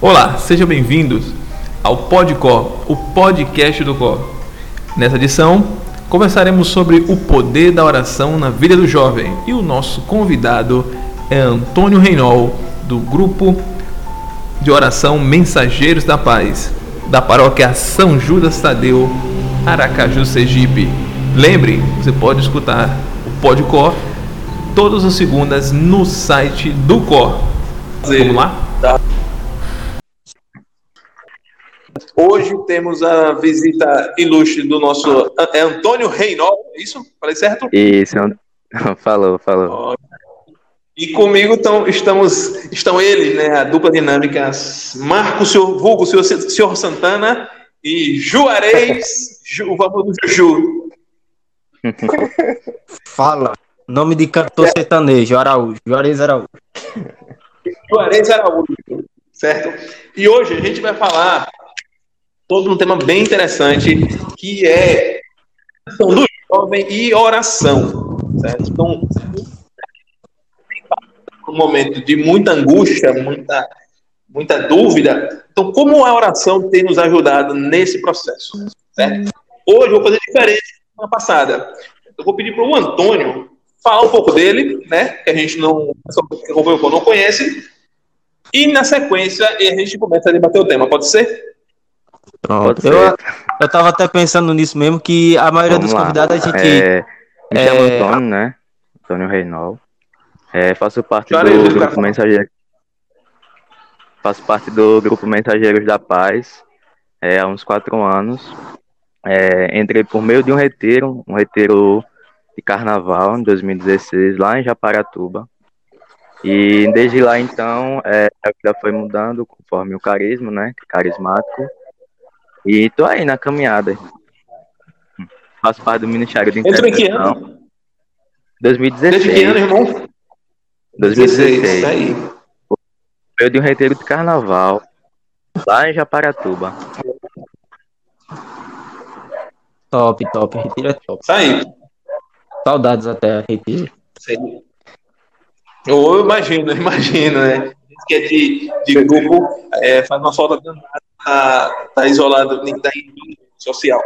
Olá, sejam bem-vindos ao Podcor, o podcast do Cor. Nessa edição, conversaremos sobre o poder da oração na vida do jovem e o nosso convidado é Antônio Reinol, do grupo de oração Mensageiros da Paz, da paróquia São Judas Tadeu, Aracaju, Sergipe. Lembre, você pode escutar o Podcor todas as segundas no site do Cor. Vamos lá? Hoje temos a visita ilustre do nosso é Antônio Reinol, é isso? Falei certo? Isso, falou, falou. E comigo estão, estamos, estão eles, né, a dupla dinâmica Marcos Vulgo, senhor, senhor Santana e Juarez, Ju, vamos Juju. Fala, nome de cantor é. sertanejo, Araújo, Juarez Araújo. Juarez Araújo, certo? E hoje a gente vai falar sobre um tema bem interessante, que é questão do jovem e oração. Certo? Então, um momento de muita angústia, muita, muita dúvida. Então, como a oração tem nos ajudado nesse processo? Certo? Hoje eu vou fazer diferente da semana passada. Eu vou pedir para o Antônio falar um pouco dele, né? Que a gente não, não conhece. E na sequência a gente começa a debater o tema. Pode ser? Pronto. Eu, eu tava até pensando nisso mesmo, que a maioria Vamos dos convidados a gente. É, me chamo é... Antônio, né? Antônio Reinol. É, faço parte do grupo Mensageiro. Faço parte do grupo Mensageiros da Paz é, há uns quatro anos. É, entrei por meio de um retiro, um retiro de carnaval em 2016, lá em Japaratuba. E desde lá então é, a vida foi mudando conforme o carisma, né? Carismático. E tô aí na caminhada. Faço parte do Ministério de Intercessão. Entrou em que ano? 2016. Desde que ano, irmão? 2016. 16, tá aí. Eu de um retiro de carnaval lá em Japaratuba. Top, top. Retiro é top. Tá aí. Saudades até, retiro. Sim. Eu imagino, imagino, né? Que é de, de grupo, é, faz uma falta danada tá, tá isolado, nem tá em social,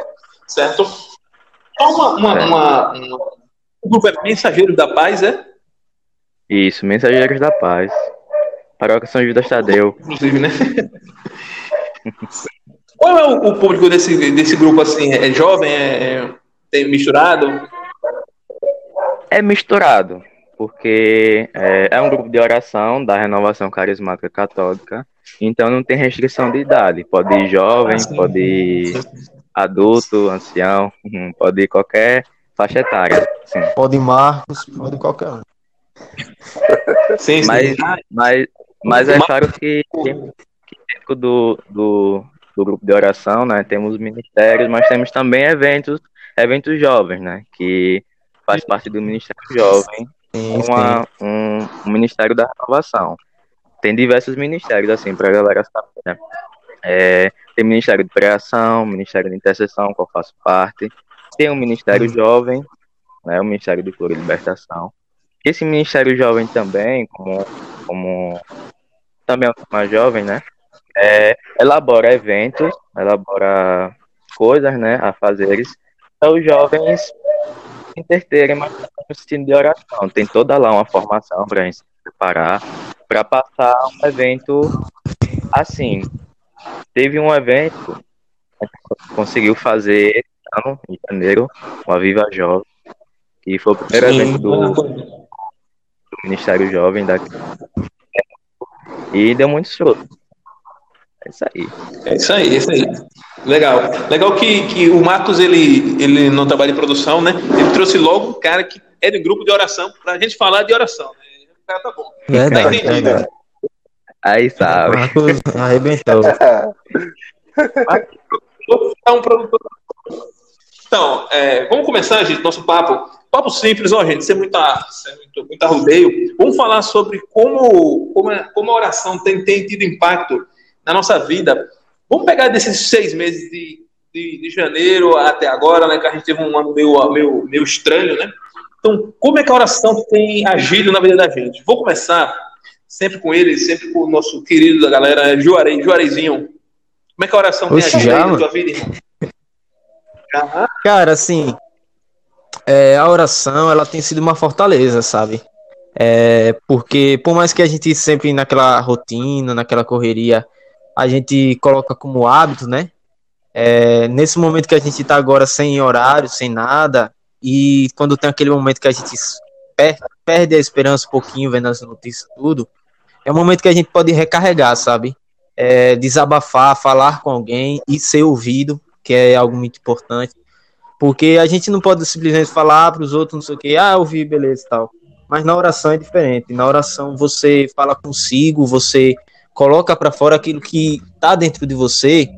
certo? Então, uma, uma, é. uma, uma, o grupo é Mensageiros da Paz, é? Isso, Mensageiros da Paz. Paróquia São Judas Tadeu. Inclusive, né? Qual é o, o, público desse, desse grupo, assim? É jovem? É, é misturado? É misturado, porque é, é um grupo de oração da Renovação Carismática Católica, então não tem restrição de idade. Pode ir jovem, ah, pode ir adulto, ancião, uhum, pode ir qualquer faixa etária. Sim. Pode ir Marcos, pode ir qualquer um. Sim, sim. Mas, mas, mas é claro que, que dentro do, do, do grupo de oração, né, temos ministérios, mas temos também eventos, eventos jovens, né, que faz parte do Ministério Jovem, uma, um, um Ministério da Renovação tem diversos ministérios, assim, para a galera saber, né? É, tem Ministério de Preação, Ministério de Intercessão, que eu faço parte. Tem o Ministério uhum. Jovem, né, o Ministério de Cura e Libertação. Esse Ministério Jovem também, como, como também é mais jovem, né, é, elabora eventos, elabora coisas, né, a fazeres, para os jovens interterem mais no sentido de oração. Tem toda lá uma formação para a gente se preparar, para passar um evento assim. Teve um evento que conseguiu fazer ano, em janeiro, o Aviva Jovem, que foi o primeiro Sim. evento do, do, Ministério Jovem daqui. E deu muito show. É isso aí. É isso aí, é isso aí. Legal. Legal que, que o Marcos, ele, ele não trabalha em produção, né? Ele trouxe logo um cara que é de grupo de oração, para a gente falar de oração. Né? Cara tá bom. Verdade, tá verdade. Aí sabe. Marcos arrebentou. um produtor. Então, é, vamos começar, gente, nosso papo. Papo simples, ó, gente, sem muita, sem muito, muita rodeio. Vamos falar sobre como, como, é, como a oração tem, tem tido impacto na nossa vida. Vamos pegar desses seis meses de, de, de, janeiro até agora, né? Que a gente teve um ano meio, meio, meio estranho, né? Então, como é que a oração tem agido na vida da gente? Vou começar sempre com ele, sempre com o nosso querido da galera, Juarez, Juarezinho. Como é que a oração Oxe, tem já, ajuda aí na tua vida, irmão? Cara, assim, é, a oração, ela tem sido uma fortaleza, sabe? É, porque por mais que a gente sempre naquela rotina, naquela correria, a gente coloca como hábito, né? É, nesse momento que a gente tá agora sem horário, sem nada, e quando tem aquele momento que a gente per perde a esperança um pouquinho, vendo as notícias tudo, é um momento que a gente pode recarregar, sabe? É, desabafar, falar com alguém e ser ouvido, que é algo muito importante. Porque a gente não pode simplesmente falar para os outros, não sei o que, ah, eu beleza e tal. Mas na oração é diferente. Na oração você fala consigo, você coloca para fora aquilo que está dentro de você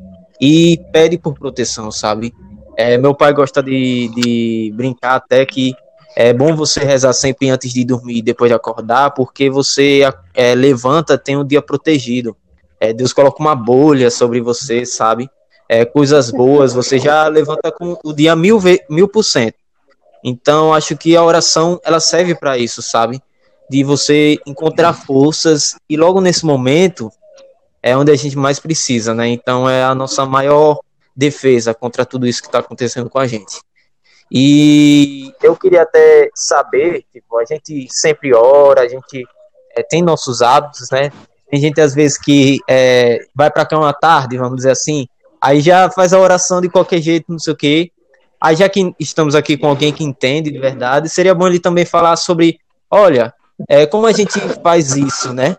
e pede por proteção, sabe? É, meu pai gosta de, de brincar até que é bom você rezar sempre antes de dormir e depois de acordar, porque você é, levanta, tem um dia protegido. É, Deus coloca uma bolha sobre você, sabe? É, coisas boas, você já levanta com o dia mil, mil por cento. Então, acho que a oração, ela serve para isso, sabe? De você encontrar forças e logo nesse momento é onde a gente mais precisa, né? Então, é a nossa maior defesa contra tudo isso que está acontecendo com a gente. E eu queria até saber, tipo, a gente sempre ora, a gente é, tem nossos hábitos, né? Tem gente às vezes que é, vai para cá uma tarde, vamos dizer assim, aí já faz a oração de qualquer jeito, não sei o quê. Aí já que estamos aqui com alguém que entende de verdade, seria bom ele também falar sobre, olha, é, como a gente faz isso, né?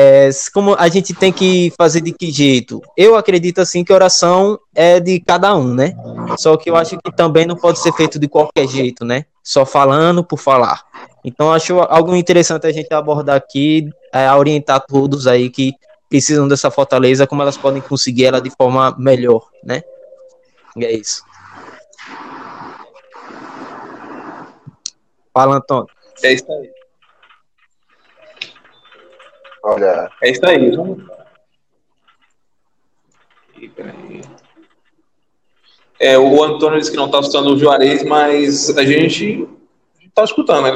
É, como a gente tem que fazer de que jeito? Eu acredito assim que oração é de cada um, né? Só que eu acho que também não pode ser feito de qualquer jeito, né? Só falando por falar. Então acho algo interessante a gente abordar aqui, é, orientar todos aí que precisam dessa fortaleza, como elas podem conseguir ela de forma melhor, né? E é isso. Fala, Antônio. É isso aí. Olha. É isso aí. É, o Antônio disse que não está escutando o Juarez, mas a gente está escutando, né?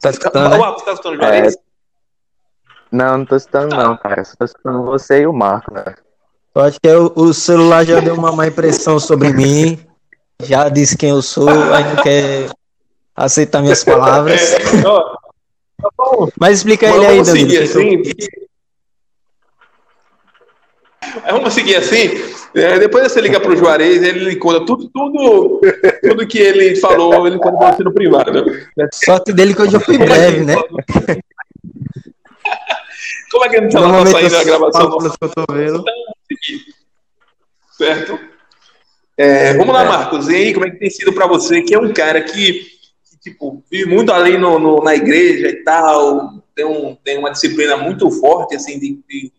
Tá escutando? Né? tá escutando o Juarez? É... Não, não tô escutando não, cara. Só tô escutando você e o Marco, né? Eu acho que é o, o, celular já deu uma má impressão sobre mim. Já disse quem eu sou, aí não quer aceitar minhas palavras. É, ó, mas explica ele aí, Danilo. Assim, Vamos seguir assim. É, depois você liga para o Juarez, ele conta tudo, tudo, tudo que ele falou, ele conta para você no privado. Sorte dele que hoje eu fui breve, né? Como é que a gente estava saindo a gravação? Então, certo? É, vamos lá, Marcos. E aí, como é que tem sido para você, que é um cara que tipo, vive muito ali no, no, na igreja e tal, tem, um, tem uma disciplina muito forte, assim, de, de,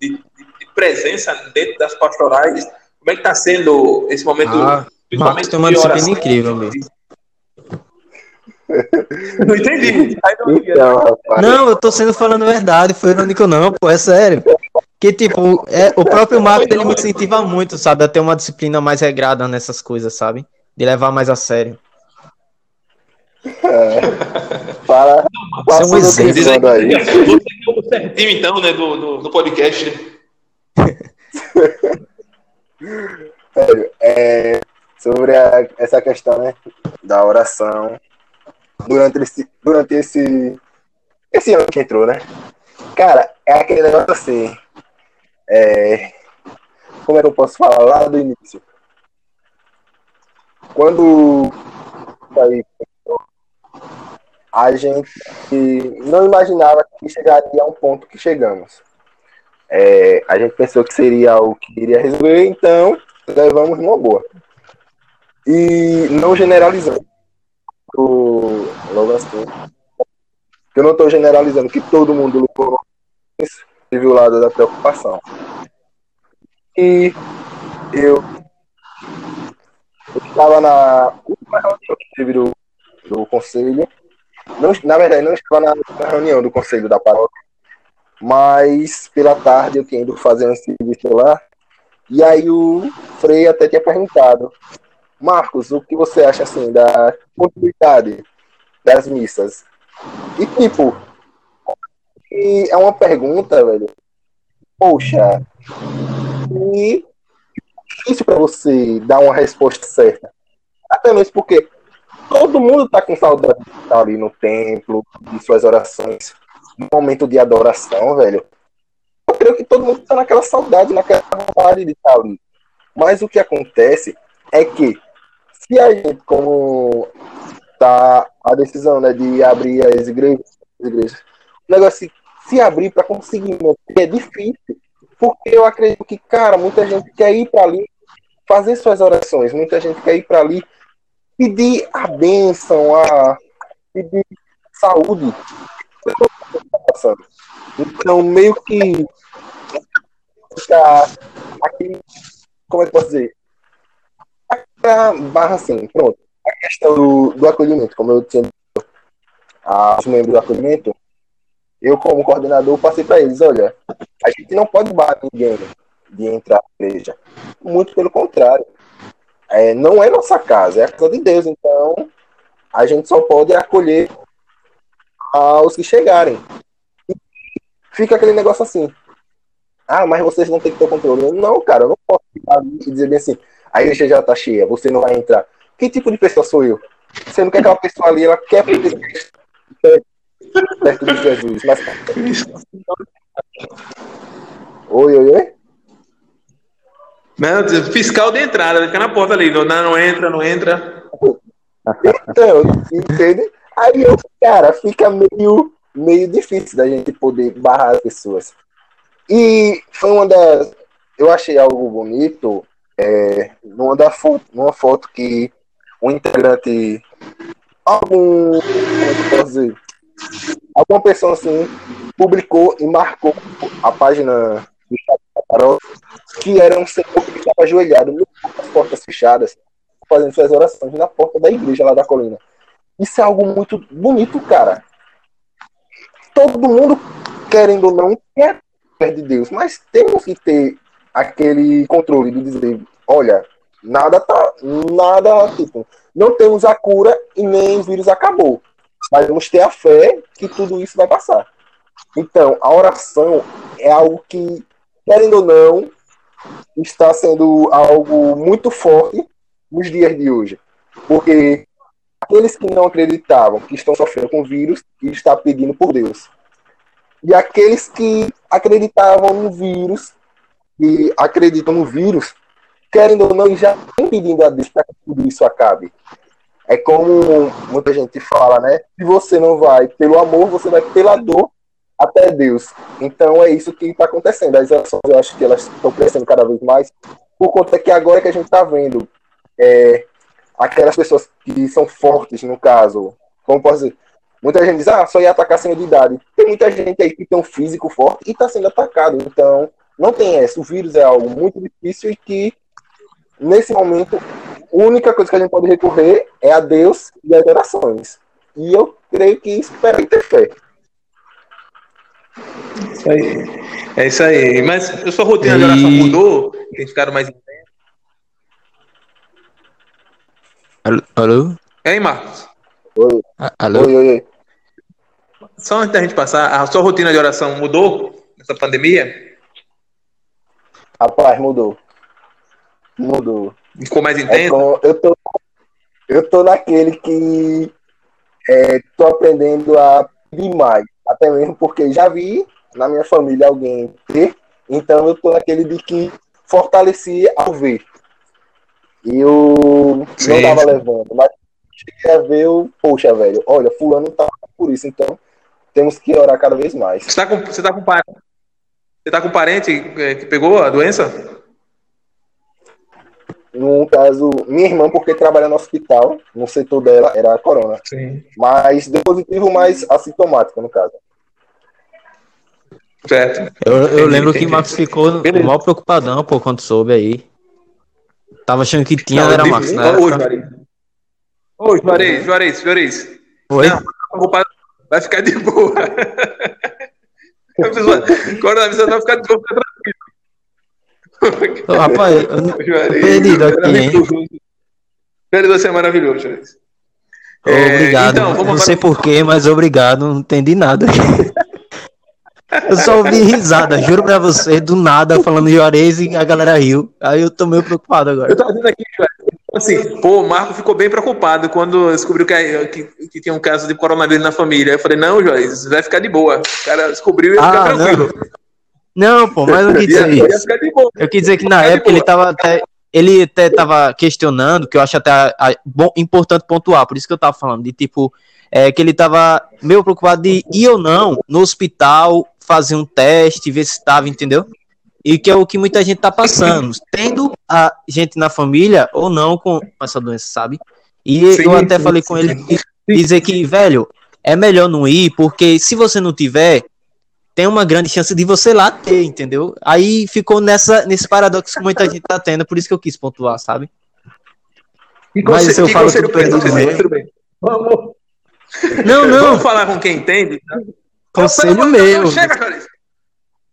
de, de presença dentro das pastorais. Como é que está sendo esse momento? Ah, Marcos tem uma disciplina incrível mesmo. Não entendi. Então, não, eu tô sendo falando a verdade, foi irônico não, pô, é sério. Que tipo, é, o próprio Marcos ele me incentiva muito, sabe, a ter uma disciplina mais regrada nessas coisas, sabe? De levar mais a sério. É. Para, para um exemplo. Você é o certinho, então, né, do, do, do podcast. é, sobre a, essa questão né, da oração durante esse, durante esse, esse ano que entrou, né? Cara, é aquele negócio assim. É, como é que eu posso falar lá do início? Quando aí, a gente não imaginava que chegaria a um ponto que chegamos. É, a gente pensou que seria o que iria resolver, então levamos numa boa. E não generalizando. Logo assim. Eu não estou generalizando que todo mundo isso, teve o lado da preocupação. E eu estava na última reunião que teve do, do conselho não, na verdade, não estava na, reunião do conselho da paróquia, mas pela tarde eu tinha ido fazer um serviço lá, e aí o Frei até tinha perguntado, Marcos, o que você acha assim da continuidade das missas? E tipo, E é uma pergunta, velho. Poxa, e difícil para você dar uma resposta certa. Até mesmo porque todo mundo tá com saudade de estar ali no templo, de suas orações, no momento de adoração, velho. Eu creio que todo mundo tá naquela saudade, naquela vontade de estar ali. Mas o que acontece é que se a gente, como tá a decisão né, de abrir as igrejas, as igrejas o negócio se abrir para conseguir é difícil, porque eu acredito que, cara, muita gente quer ir para ali fazer suas orações, muita gente quer ir para ali pedir a bênção, a pedir saúde. Então, meio que fica aqui, como é que posso dizer? A barra assim, pronto. A questão do, do acolhimento, como eu tinha dito aos membros do acolhimento, eu, como coordenador, passei para eles: olha, a gente não pode barrar ninguém de entrar na igreja. Muito pelo contrário. É, não é nossa casa, é a casa de Deus. Então, a gente só pode acolher aos que chegarem. E fica aquele negócio assim. Ah, mas vocês não têm que ter controle. Não, cara, eu não posso ficar e dizer bem assim, a igreja já tá cheia, você não vai entrar. Que tipo de pessoa sou eu? Você não quer aquela pessoa ali, ela quer perto de Jesus. Mas... Oi, oi, oi? Não, fiscal de entrada, fica na porta ali. Não, não entra, não entra. Então, entende? Aí, cara, fica meio, meio difícil da gente poder barrar as pessoas. E foi uma das. Eu achei algo bonito é, numa, da foto, numa foto que um integrante. Algum. Dizer? Alguma pessoa assim publicou e marcou a página do Chaparó que era um senhor que estava ajoelhado as portas fechadas, fazendo suas orações na porta da igreja lá da colina. Isso é algo muito bonito, cara. Todo mundo, querendo ou não, quer perto de Deus, mas temos que ter aquele controle de dizer, olha, nada tá, nada, tipo, não temos a cura e nem o vírus acabou. Mas vamos ter a fé que tudo isso vai passar. Então, a oração é algo que, querendo ou não, está sendo algo muito forte nos dias de hoje. Porque aqueles que não acreditavam que estão sofrendo com o vírus está pedindo por Deus. E aqueles que acreditavam no vírus e acreditam no vírus, querendo ou não, já estão pedindo a Deus para que tudo isso acabe. É como muita gente fala, né? Se você não vai pelo amor, você vai pela dor até Deus. Então é isso que está acontecendo. As ações, eu acho que elas estão crescendo cada vez mais, por conta que agora que a gente está vendo é, aquelas pessoas que são fortes, no caso, como posso dizer, muita gente diz, ah, só ia atacar acima de idade. Tem muita gente aí que tem um físico forte e está sendo atacado. Então, não tem essa. O vírus é algo muito difícil e que, nesse momento, a única coisa que a gente pode recorrer é a Deus e as orações. E eu creio que espero ter fé. Isso aí. É isso aí. Mas a sua rotina e... de oração mudou? Tem ficado mais intenso? Alô? Ei, Marcos? Oi. Alô? Oi, oi, oi. Só antes da gente passar, a sua rotina de oração mudou nessa pandemia? Rapaz, mudou. Mudou. Ficou mais É intenso? com- eu, tô, eu tô naquele que é, tô aprendendo a pedir mais. Até mesmo porque já vi na minha família alguém ter, então eu tô naquele de que fortaleci ao ver. E eu Sim. não tava levando, mas cheguei a ver o, poxa, velho, olha, fulano tá por isso, então temos que orar cada vez mais. Você tá com, você tá com parente? Você tá com parente é, que pegou a doença? No caso, minha irmã, porque trabalha no hospital, no setor dela, era a corona. Sim. Mas deu positivo, mas assintomático, no caso. Certo. Eu, eu Entendi, lembro que entendi. o Marcos ficou Beleza. mal preocupadão, pô, quando soube aí. Tava achando que tinha, Não, era digo- né? Ô, Juarez. Ô, Juarez, Juarez, Juarez. Oi? Não, vai ficar de boa. Coronavírus vai ficar de boa, fica tranquilo. Rapaz, eu perdido aqui, hein? você é maravilhoso, Juarez. É, obrigado. então, não sei porquê, mas obrigado. Não entendi nada. Eu só ouvi risada, juro pra você, do nada, falando Juarez e a galera riu. Aí eu tô meio preocupado agora. Eu tava dizendo aqui, assim, pô, o Marco ficou bem preocupado quando descobriu que, que, que, tinha um caso de coronavírus na família. Eu falei, não, Juarez, vai ficar de boa. O cara descobriu e ia ficar ah, tranquilo. Não. Não, pô, mas eu quis dizer isso. Eu quis dizer que na época ele tava até. Ele até tava questionando, que eu acho até a, a, bom, importante pontuar, por isso que eu tava falando, de tipo, é, que ele tava meio preocupado de ir ou não no hospital fazer um teste, ver se estava, entendeu? E que é o que muita gente tá passando, tendo a gente na família ou não com essa doença, sabe? E sim, eu até sim, falei com ele dizer que, velho, é melhor não ir, porque se você não tiver, tem uma grande chance de você lá ter, entendeu? Aí ficou nessa, nesse paradoxo que muita gente tá tendo, por isso que eu quis pontuar, sabe? E Mas se eu falo tudo perdido mesmo. Vamos. Não, não. Vamos falar com quem entende, tá? Conselho meu. Chega, Clarice.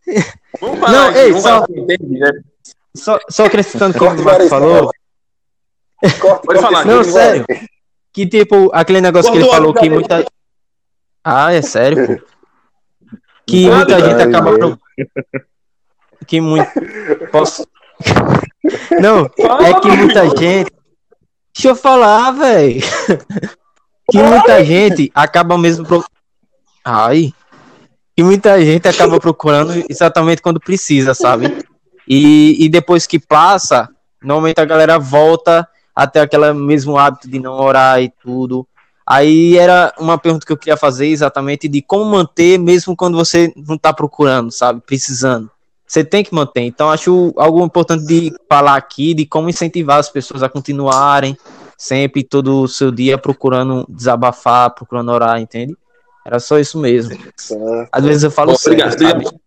Vamos falar, não, ei, vamos só, falar entende, né? só, só acrescentando como o Marco falou. Pode falar. Não, sério. Que tipo, aquele negócio que ele falou que muita. Ah, é sério, pô. Que muita gente acaba. Pro... Que muito. Posso. Não, é que muita gente. Deixa eu falar, velho. Que muita gente acaba mesmo. Pro... Ai. E muita gente acaba procurando exatamente quando precisa, sabe? E, e depois que passa, normalmente a galera volta até aquele mesmo hábito de não orar e tudo. Aí era uma pergunta que eu queria fazer exatamente de como manter mesmo quando você não tá procurando, sabe? Precisando. Você tem que manter. Então acho algo importante de falar aqui de como incentivar as pessoas a continuarem sempre todo o seu dia procurando desabafar, procurando orar, entende? Era só isso mesmo. Às vezes eu falo Bom, obrigado, obrigado.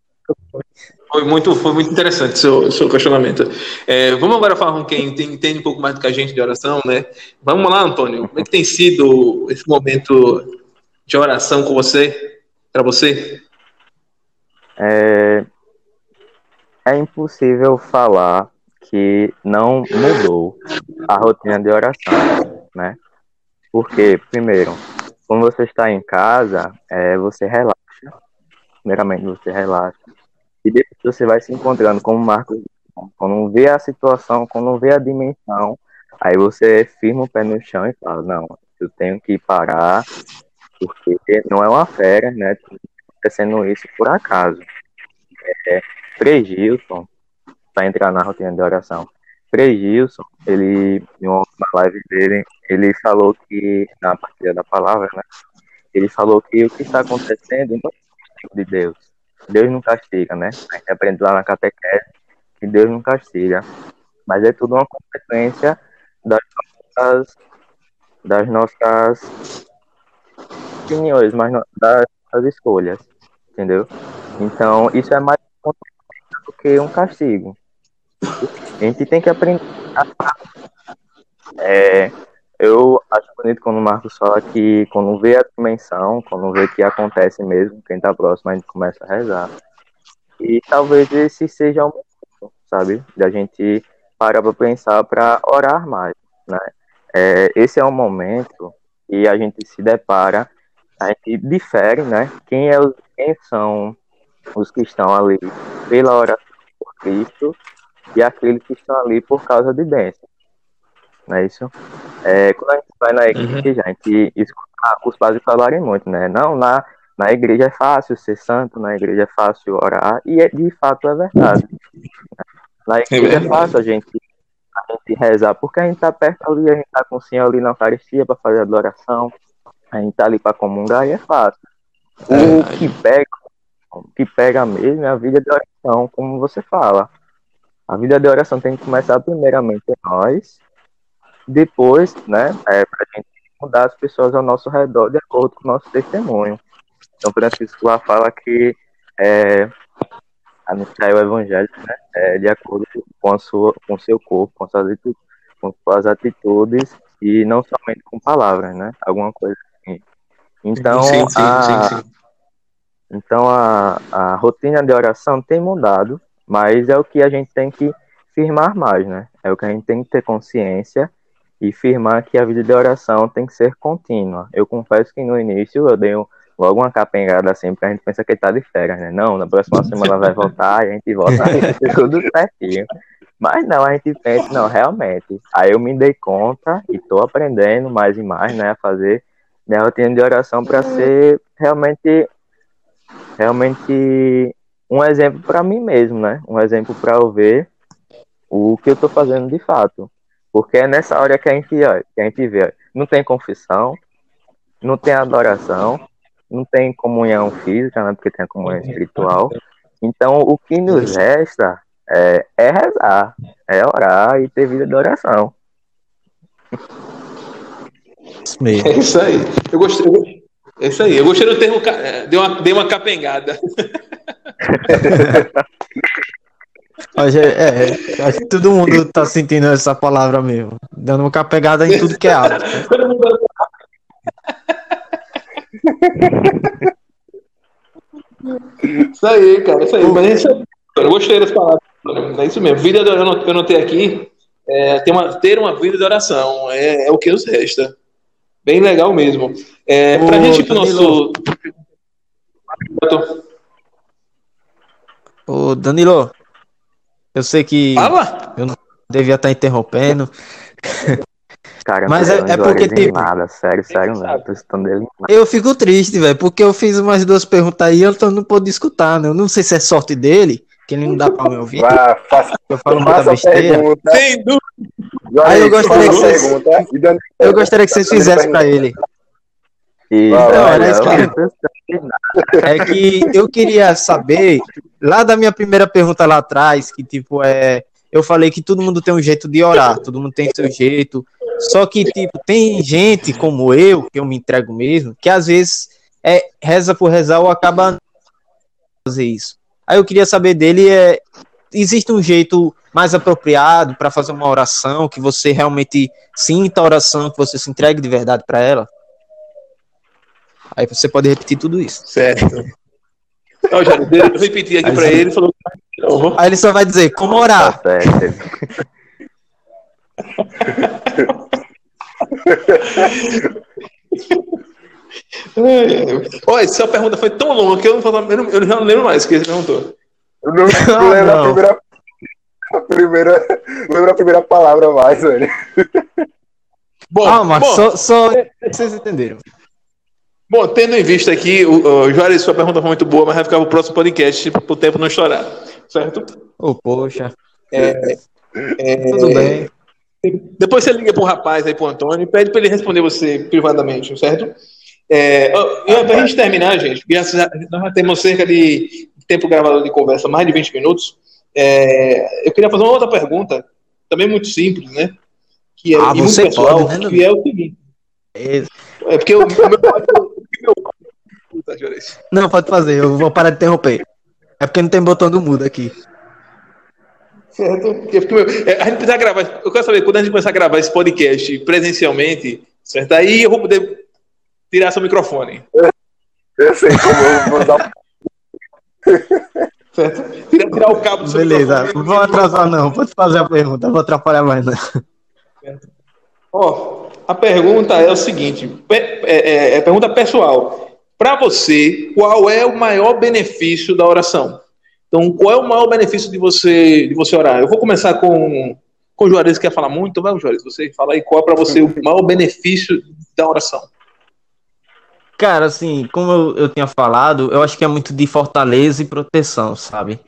Foi muito, foi muito interessante seu, seu questionamento. É, vamos agora falar com quem entende, entende um pouco mais do que a gente de oração, né? Vamos lá, Antônio. Como é que tem sido esse momento de oração com você, para você? É, é impossível falar que não mudou a rotina de oração, né? Porque, primeiro, quando você está em casa, é, você relaxa. Primeiramente, você relaxa. E depois você vai se encontrando como Marcos. Quando vê a situação, quando vê a dimensão, aí você firma o pé no chão e fala, não, eu tenho que parar, porque não é uma férias, né? Acontecendo isso por acaso. É, Frei Gilson, para entrar na rotina de oração, Frei Gilson, ele, em uma live dele, ele falou que, na partilha da palavra, né? Ele falou que o que está acontecendo não é de Deus. Deus não castiga, né? A gente aprende lá na catequese que Deus não castiga. Mas é tudo uma consequência das nossas, das nossas opiniões, mas das nossas escolhas. Entendeu? Então, isso é mais do que um castigo. A gente tem que aprender a é, eu acho bonito quando o Marcos fala que quando vê a dimensão, quando vê que acontece mesmo, quem tá próximo, a gente começa a rezar. E talvez esse seja o momento, sabe? Da gente parar para pensar para orar mais, né? É, esse é o momento e a gente se depara, a gente difere, né? Quem, é quem são os que estão ali pela oração por Cristo e aqueles que estão ali por causa de bênção não é isso? É, quando a gente vai na igreja, uhum. a gente escuta os padres falarem muito, né? Não, na, na igreja é fácil ser santo, na igreja é fácil orar, e é, de fato é verdade. Na é igreja é, fácil a gente, a gente rezar, porque a gente está perto ali, a gente está com o Senhor ali na Eucaristia para fazer a adoração, a gente está ali para comungar e é fácil. O é. que pega, o que pega mesmo é a vida de oração, como você fala. A vida de oração tem que começar primeiramente nós, depois, né, é, para a gente mudar as pessoas ao nosso redor de acordo com o nosso testemunho. Então, Francisco lá fala que é, anunciar o evangelho né, é, de acordo com, a sua, com o seu corpo, com suas, atitudes, com suas atitudes e não somente com palavras, né? Alguma coisa assim. Então, sim, sim, a, sim. Então a, a rotina de oração tem mudado, mas é o que a gente tem que firmar mais, né? É o que a gente tem que ter consciência e firmar que a vida de oração tem que ser contínua. Eu confesso que no início eu dei um, logo uma capengada assim, porque a gente pensa que ele tá de férias, né? Não, na próxima semana vai voltar e a gente volta tudo certinho. Mas não, a gente pensa, não, realmente. Aí eu me dei conta e tô aprendendo mais e mais, né, a fazer minha rotina de oração para ser realmente realmente um exemplo para mim mesmo, né? Um exemplo para eu ver o que eu tô fazendo de fato. Porque é nessa hora que a gente, ó, que a gente vê, não tem confissão, não tem adoração, não tem comunhão física, né? Porque tem a comunhão espiritual. Então, o que nos resta é, é rezar, é orar e ter vida de oração. É isso aí. Eu gostei. É isso aí. Eu gostei do termo. É, deu uma, deu uma capengada. Hoje é, é, acho que todo mundo tá sentindo essa palavra mesmo. Dando uma capegada em tudo que é alto. Isso aí, cara. Isso aí. Mas é isso aí. Eu gostei das palavras. É isso mesmo. Vida de, oração, eu notei aqui. É, ter, uma, ter uma vida de oração. É, é o que nos resta. Bem legal mesmo. É, Ô, pra gente ir pro nosso. Ô, Danilo. Eu sei que. Fala! Eu não devia estar interrompendo. Cara, mas é, é porque tipo. Nada, sério, sério, não. Tô eu fico triste, velho, porque eu fiz umas duas perguntas aí e eu não pude escutar, né? Eu não sei se é sorte dele, que ele não dá pra me ouvir. Vá, faça, eu falo muita besteira. Sem dúvida. Aí eu gostaria que vocês, eu gostaria que vocês fizessem pra ele. E, não, era isso que... É que eu queria saber, lá da minha primeira pergunta lá atrás, que tipo, é. Eu falei que todo mundo tem um jeito de orar, todo mundo tem seu jeito. Só que, tipo, tem gente como eu, que eu me entrego mesmo, que às vezes é reza por rezar ou acaba fazer isso. Aí eu queria saber dele é existe um jeito mais apropriado para fazer uma oração que você realmente sinta a oração, que você se entregue de verdade para ela? Aí você pode repetir tudo isso. Certo. Não, já, eu repeti aqui para ele, falou. Aí ele só vai dizer como orar. Tá Olha, essa pergunta foi tão longa que eu, não, eu já não lembro mais o que ele perguntou. Eu não, não lembro não. a primeira, a primeira, lembro a primeira palavra mais, velho. Bom, ah, mas bom, só, só vocês entenderam. Bom, tendo em vista aqui, o, o Juarez, sua pergunta foi muito boa, mas vai ficar para o próximo podcast para o tempo não estourar, certo? Oh, poxa. É, é, Tudo bem. Depois você liga para o rapaz aí, para o Antônio, e pede para ele responder você privadamente, certo? É, para a gente terminar, gente, nós já temos cerca de tempo gravado de conversa, mais de 20 minutos. É, eu queria fazer uma outra pergunta, também muito simples, né? Que é ah, muito pessoal, pode, né, que é o seguinte. É, é porque o meu, Não, pode fazer, eu vou parar de interromper. É porque não tem botão do mudo aqui. Certo? É, a gente precisa gravar. Eu quero saber, quando a gente começar a gravar esse podcast presencialmente, certo? Aí eu vou poder tirar seu microfone. Eu sei como eu vou dar Certo? Tirar, tirar o cabo do Beleza, não vou atrasar não, pode fazer a pergunta, vou atrapalhar mais não. Ó, a pergunta é o seguinte, é, é, é pergunta pessoal. Para você, qual é o maior benefício da oração? Então, qual é o maior benefício de você de você orar? Eu vou começar com com o Juarez que quer falar muito, então vai, Juarez, você fala aí qual é para você o maior benefício da oração. Cara, assim, como eu, eu tinha falado, eu acho que é muito de fortaleza e proteção, sabe?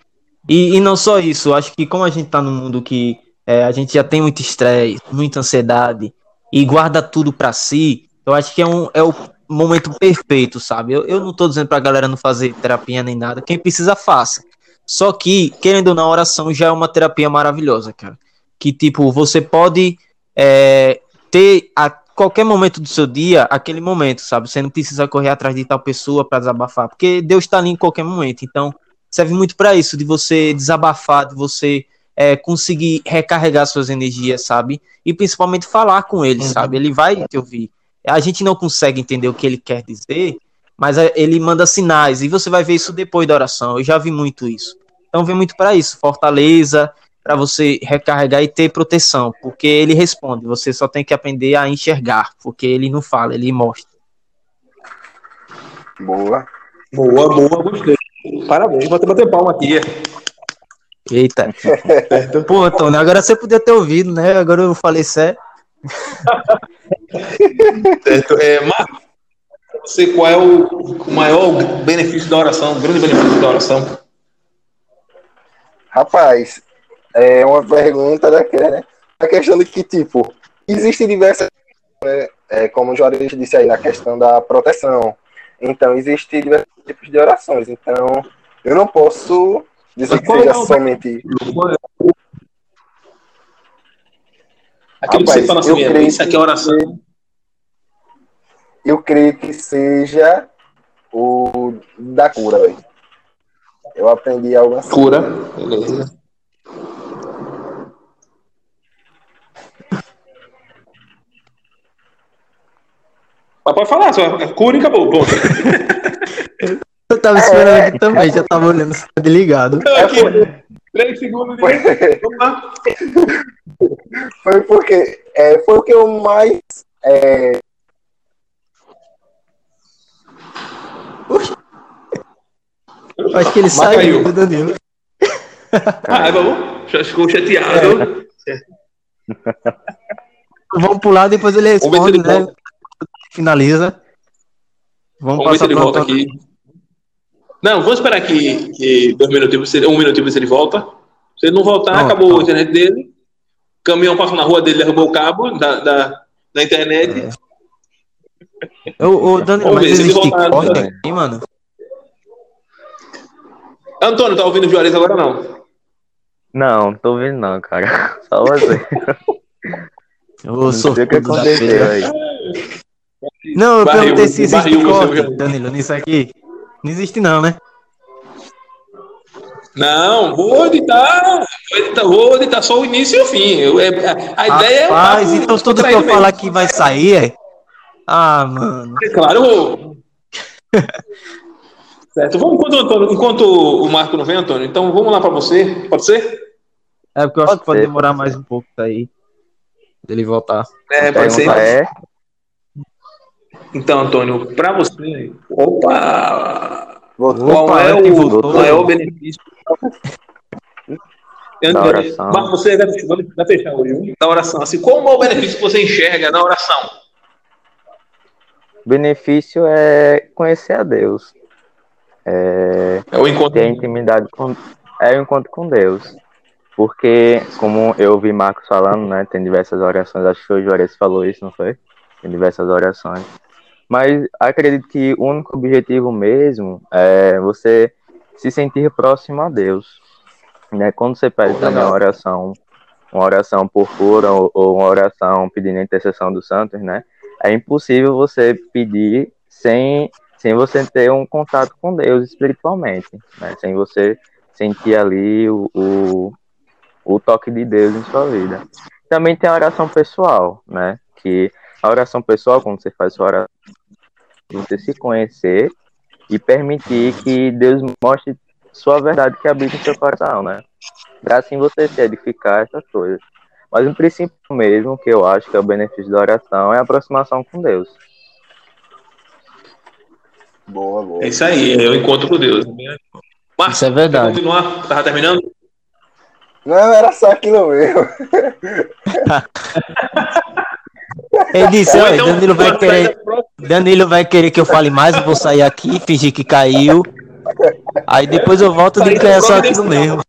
E, e não só isso, acho que como a gente tá num mundo que é, a gente já tem muito estresse, muita ansiedade e guarda tudo para si, eu acho que é, um, é o momento perfeito, sabe? Eu, eu não tô dizendo pra galera não fazer terapia nem nada, quem precisa faça. Só que, querendo ou não, oração já é uma terapia maravilhosa, cara. Que, tipo, você pode é, ter a qualquer momento do seu dia, aquele momento, sabe? Você não precisa correr atrás de tal pessoa para desabafar, porque Deus está ali em qualquer momento. Então, serve muito para isso, de você desabafar, de você é, conseguir recarregar suas energias, sabe? E principalmente falar com ele, uhum. sabe? Ele vai te ouvir. A gente não consegue entender o que ele quer dizer, mas é, ele manda sinais e você vai ver isso depois da oração. Eu já vi muito isso. Então, vem muito para isso, fortaleza, para você recarregar e ter proteção, porque ele responde, você só tem que aprender a enxergar, porque ele não fala, ele mostra. Boa. Boa, boa, gostei. Parabéns, vou bater palma aqui. Eita. Pô, Antônio, agora você podia ter ouvido, né? Agora eu falei sério. Certo. É, Marcos, você qual é o, o maior benefício da oração, o grande benefício da oração? Rapaz, é uma pergunta daquela, né? A questão de que, tipo, existem diversas, né? É, como o Juarez disse aí, na questão da proteção. Então, existem diversos tipos de orações. Então, eu não posso dizer que seja somente. Aquilo Rapaz, que você fala assim, é, isso aqui é oração. Que, eu creio que seja o da cura, velho. Eu aprendi algo assim. Cura, beleza. Mas pode falar, só é cura e acabou. Bom. Eu tava esperando aqui também, já tava olhando se tá ligado. Aqui, três segundos de. Foi porque é, foi o que eu mais. É... Acho que ele saiu do Danilo. Ah, vamos. Já ficou chateado. É. Vamos pular, depois ele responde, ele né? Volta. Finaliza. Vamos, vamos passar ver se ele volta aqui. Não, vamos esperar que, que dois minutos, um minuto ver se ele volta. Se ele não voltar, não, acabou não. a internet dele. O caminhão passou na rua dele, derrubou o cabo da, da, da internet. É. Ô, ô Daniel, mas existe corte aqui, mano? Antônio, tá ouvindo o Juarez agora não? Não, tô ouvindo não, cara. Só você. Eu sou o que aconteceu aí. Não, eu barril, perguntei se existe barril, corte, Danilo, nisso aqui. Não existe não, né? Não, vou editar, vou editar, vou editar só o início e o fim. Eu, é, a, a ideia Rapaz, é. então tudo que eu falar aqui vai sair, é? Ah, mano. É claro. certo, vamos enquanto, enquanto o Marco não vem, Antônio. Então vamos lá para você, pode ser? É porque eu acho pode que pode ser, demorar pode mais ser. um pouco daí. Dele voltar. É, pode ser. É. Então, Antônio, para você, opa! Voltou, qual é, o voltou, maior benefício da oração? Mas você vai, vai fechar hoje, da oração. Assim, qual o benefício que você enxerga na oração? Benefício é conhecer a Deus. É, é o encontro. Ter intimidade com. É o encontro com Deus. Porque, como eu ouvi Marcos falando, né? Tem diversas orações. Acho que o Juarez falou isso, não foi? Tem diversas orações. Mas acredito que o único objetivo mesmo é você se sentir próximo a Deus. Né? Quando você pede também uma oração, uma oração por cura ou, uma oração pedindo a intercessão dos santos, né? É impossível você pedir sem, sem você ter um contato com Deus espiritualmente, né? Sem você sentir ali o, o, o toque de Deus em sua vida. Também tem a oração pessoal, né? Que a oração pessoal, quando você faz sua oração, você se conhecer e permitir que Deus mostre sua verdade que habita em seu coração, né? Para assim você se edificar essas coisas. Mas o princípio mesmo, que eu acho que é o benefício da oração, é a aproximação com Deus. Boa, boa. É isso aí, é o encontro com Deus. Marcos, isso é verdade. Continuar? Tava terminando? Não, era só aquilo mesmo. Ele disse, olha, então, Danilo vai querer. Danilo vai querer que eu fale mais, eu vou sair aqui, fingir que caiu. Aí depois eu volto e digo que é só aquilo mesmo.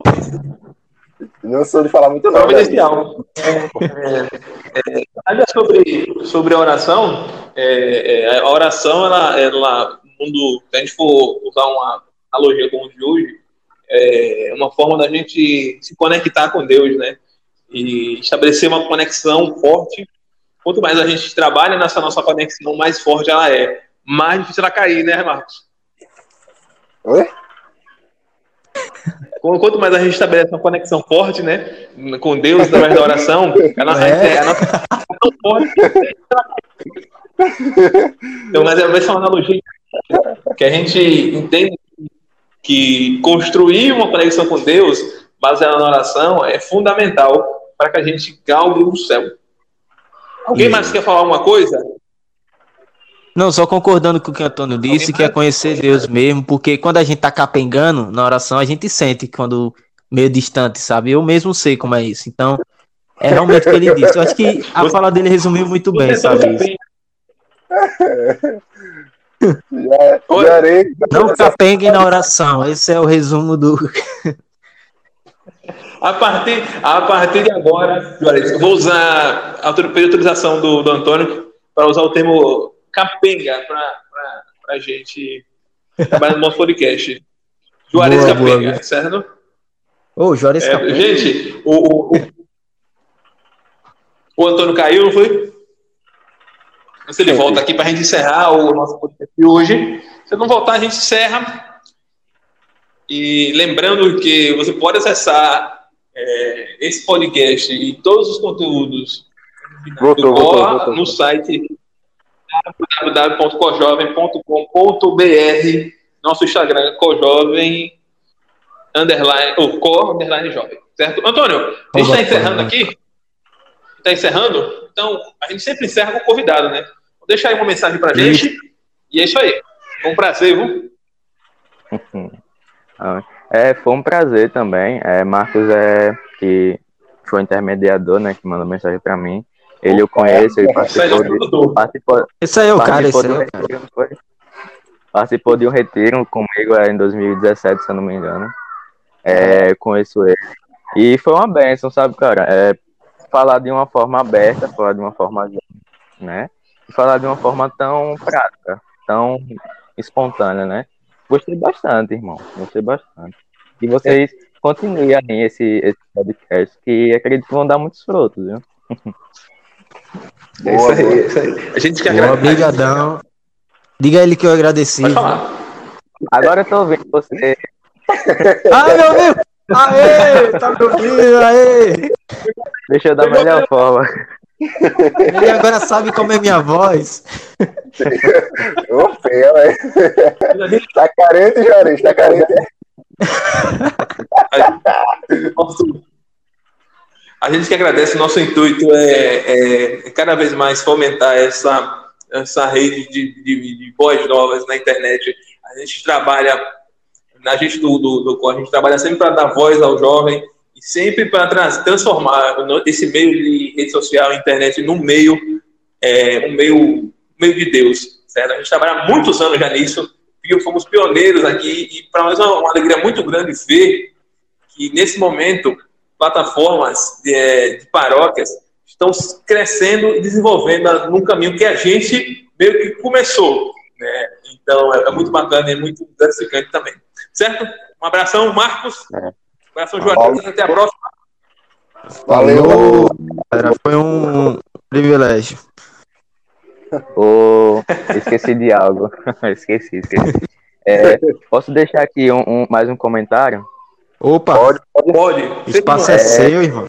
Não sou de falar muito não. Providencial. É, é, sobre, sobre a oração, é, é, a oração, ela, ela, mundo, se a gente for usar uma analogia como de hoje, é uma forma da gente se conectar com Deus, né? E estabelecer uma conexão forte quanto mais a gente trabalha nessa nossa conexão, mais forte ela é. Mais difícil ela cair, né, Marcos? Oi? Quanto mais a gente estabelece uma conexão forte, né, com Deus através da oração, a nossa, é. a nossa conexão forte. então, mas é uma analogia que a gente entende que construir uma conexão com Deus baseada na oração é fundamental para que a gente galgue o céu. Alguém mais quer falar alguma coisa? Não, só concordando com o que o Antônio disse, que é conhecer Deus mesmo, porque quando a gente tá capengando na oração, a gente sente quando meio distante, sabe? Eu mesmo sei como é isso. Então, é realmente o que ele disse. Eu acho que a fala dele resumiu muito bem, sabe? Já, já não capenguem na oração. Esse é o resumo do. A partir, a partir de agora, eu vou usar a autorização do, do Antônio para usar o termo capenga para a gente trabalhar no nosso podcast. Juarez boa, Capenga, boa. certo? Ô, oh, Juarez é, Capenga. Gente, o, o, o, Antônio caiu, não foi? Se ele volta aqui para a gente encerrar o nosso podcast de hoje. Se não voltar, a gente encerra. E lembrando que você pode acessar é, esse podcast e todos os conteúdos voltou, do voltou, voltou, no site www.cojovem.com.br, nosso Instagram é cojovem, underline, ou co, underline jovem, certo? Antônio, a gente está encerrando aqui? Está encerrando? Então, a gente sempre encerra com o convidado, né? Vou deixar aí uma mensagem para gente, e é isso aí. Foi um prazer, viu? É, foi um prazer também. É, Marcos é que foi intermediador, né, que mandou mensagem para mim. Ele eu conheço, ele participou de. Participou, esse aí é o cara, esse aí é o cara. Participou de um retiro comigo é, em 2017, se eu não me engano. É, conheço ele. E foi uma benção, sabe, cara? É, falar de uma forma aberta, falar de uma forma, né? E falar de uma forma tão prática, tão espontânea, né? Gostei bastante, irmão. Gostei bastante. E vocês continuem aí esse, esse podcast, que acredito que vão dar muitos frutos, viu? É boa, isso aí, isso aí. A gente quer boa, Obrigadão. Diga ele que eu agradeci. Agora eu tô ouvindo você. Ai, meu Deus! Aê! Tá me ouvindo? Aê! Deixa eu dar a melhor forma. Ele agora sabe como é minha voz. Ô, feio, velho. Tá carente, Jorge, tá carente. A gente que agradece, nosso intuito é, é cada vez mais fomentar essa, essa rede de, de, de voz novas na internet. A gente trabalha, a gente do, do, do a gente trabalha sempre para dar voz ao jovem sempre para transformar esse meio de rede social, internet, num meio, é, um meio, meio de Deus. Certo? A gente trabalha muitos anos já nisso, fomos pioneiros aqui e para nós é uma alegria muito grande ver que nesse momento plataformas de, é, de paróquias estão crescendo e desenvolvendo num caminho que a gente meio que começou. Né? Então é, é muito bacana e muito gratificante também. Certo? Um abração, Marcos. É. Abração, Joaquim. Até a próxima. Valeu, galera. Foi um privilégio. Oh, esqueci de algo. esqueci, esqueci. É, posso deixar aqui um, um, mais um comentário? Opa! Pode, pode. pode. O espaço é, é seu, irmão.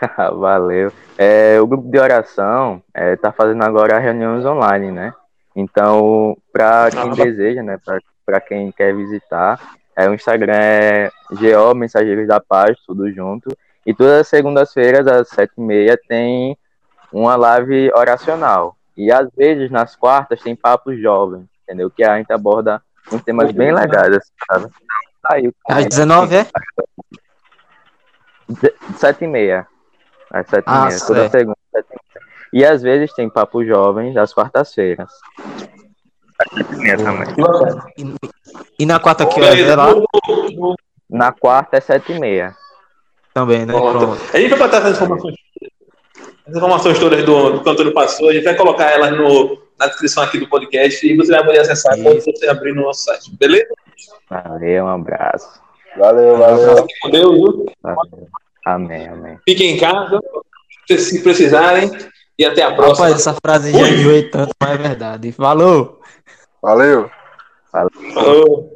Valeu. É, o grupo de oração está é, tá fazendo agora reuniões online, né? Então, para quem ah, deseja, né? Para quem quer visitar, é, o Instagram é GO Mensageiros da Paz, tudo junto. E todas as segundas-feiras, às sete e meia, tem uma live oracional. E às vezes, nas quartas, tem papos jovens, entendeu? Que a gente aborda uns temas bem legais, sabe? Saiu. Às 19 é? 7 e meia. Às 7 e meia, toda segunda. E às vezes tem papo jovem às quartas-feiras. E, e na quarta que hora é lá? Na quarta é 7 e meia. Também, né? Pronto. A gente vai botar essas informações, as informações todas do, do que o Antônio passou, a gente vai colocar elas no, na descrição aqui do podcast e você vai poder acessar Isso. quando você abrir no nosso site, beleza? Valeu, um abraço. Valeu, valeu. Fique com Deus. Valeu. Amém, amém. Fiquem em casa, se precisarem, e até a próxima. Rapaz, essa frase já enjoei tanto, mas é verdade. Falou! Valeu! Falou! Falou.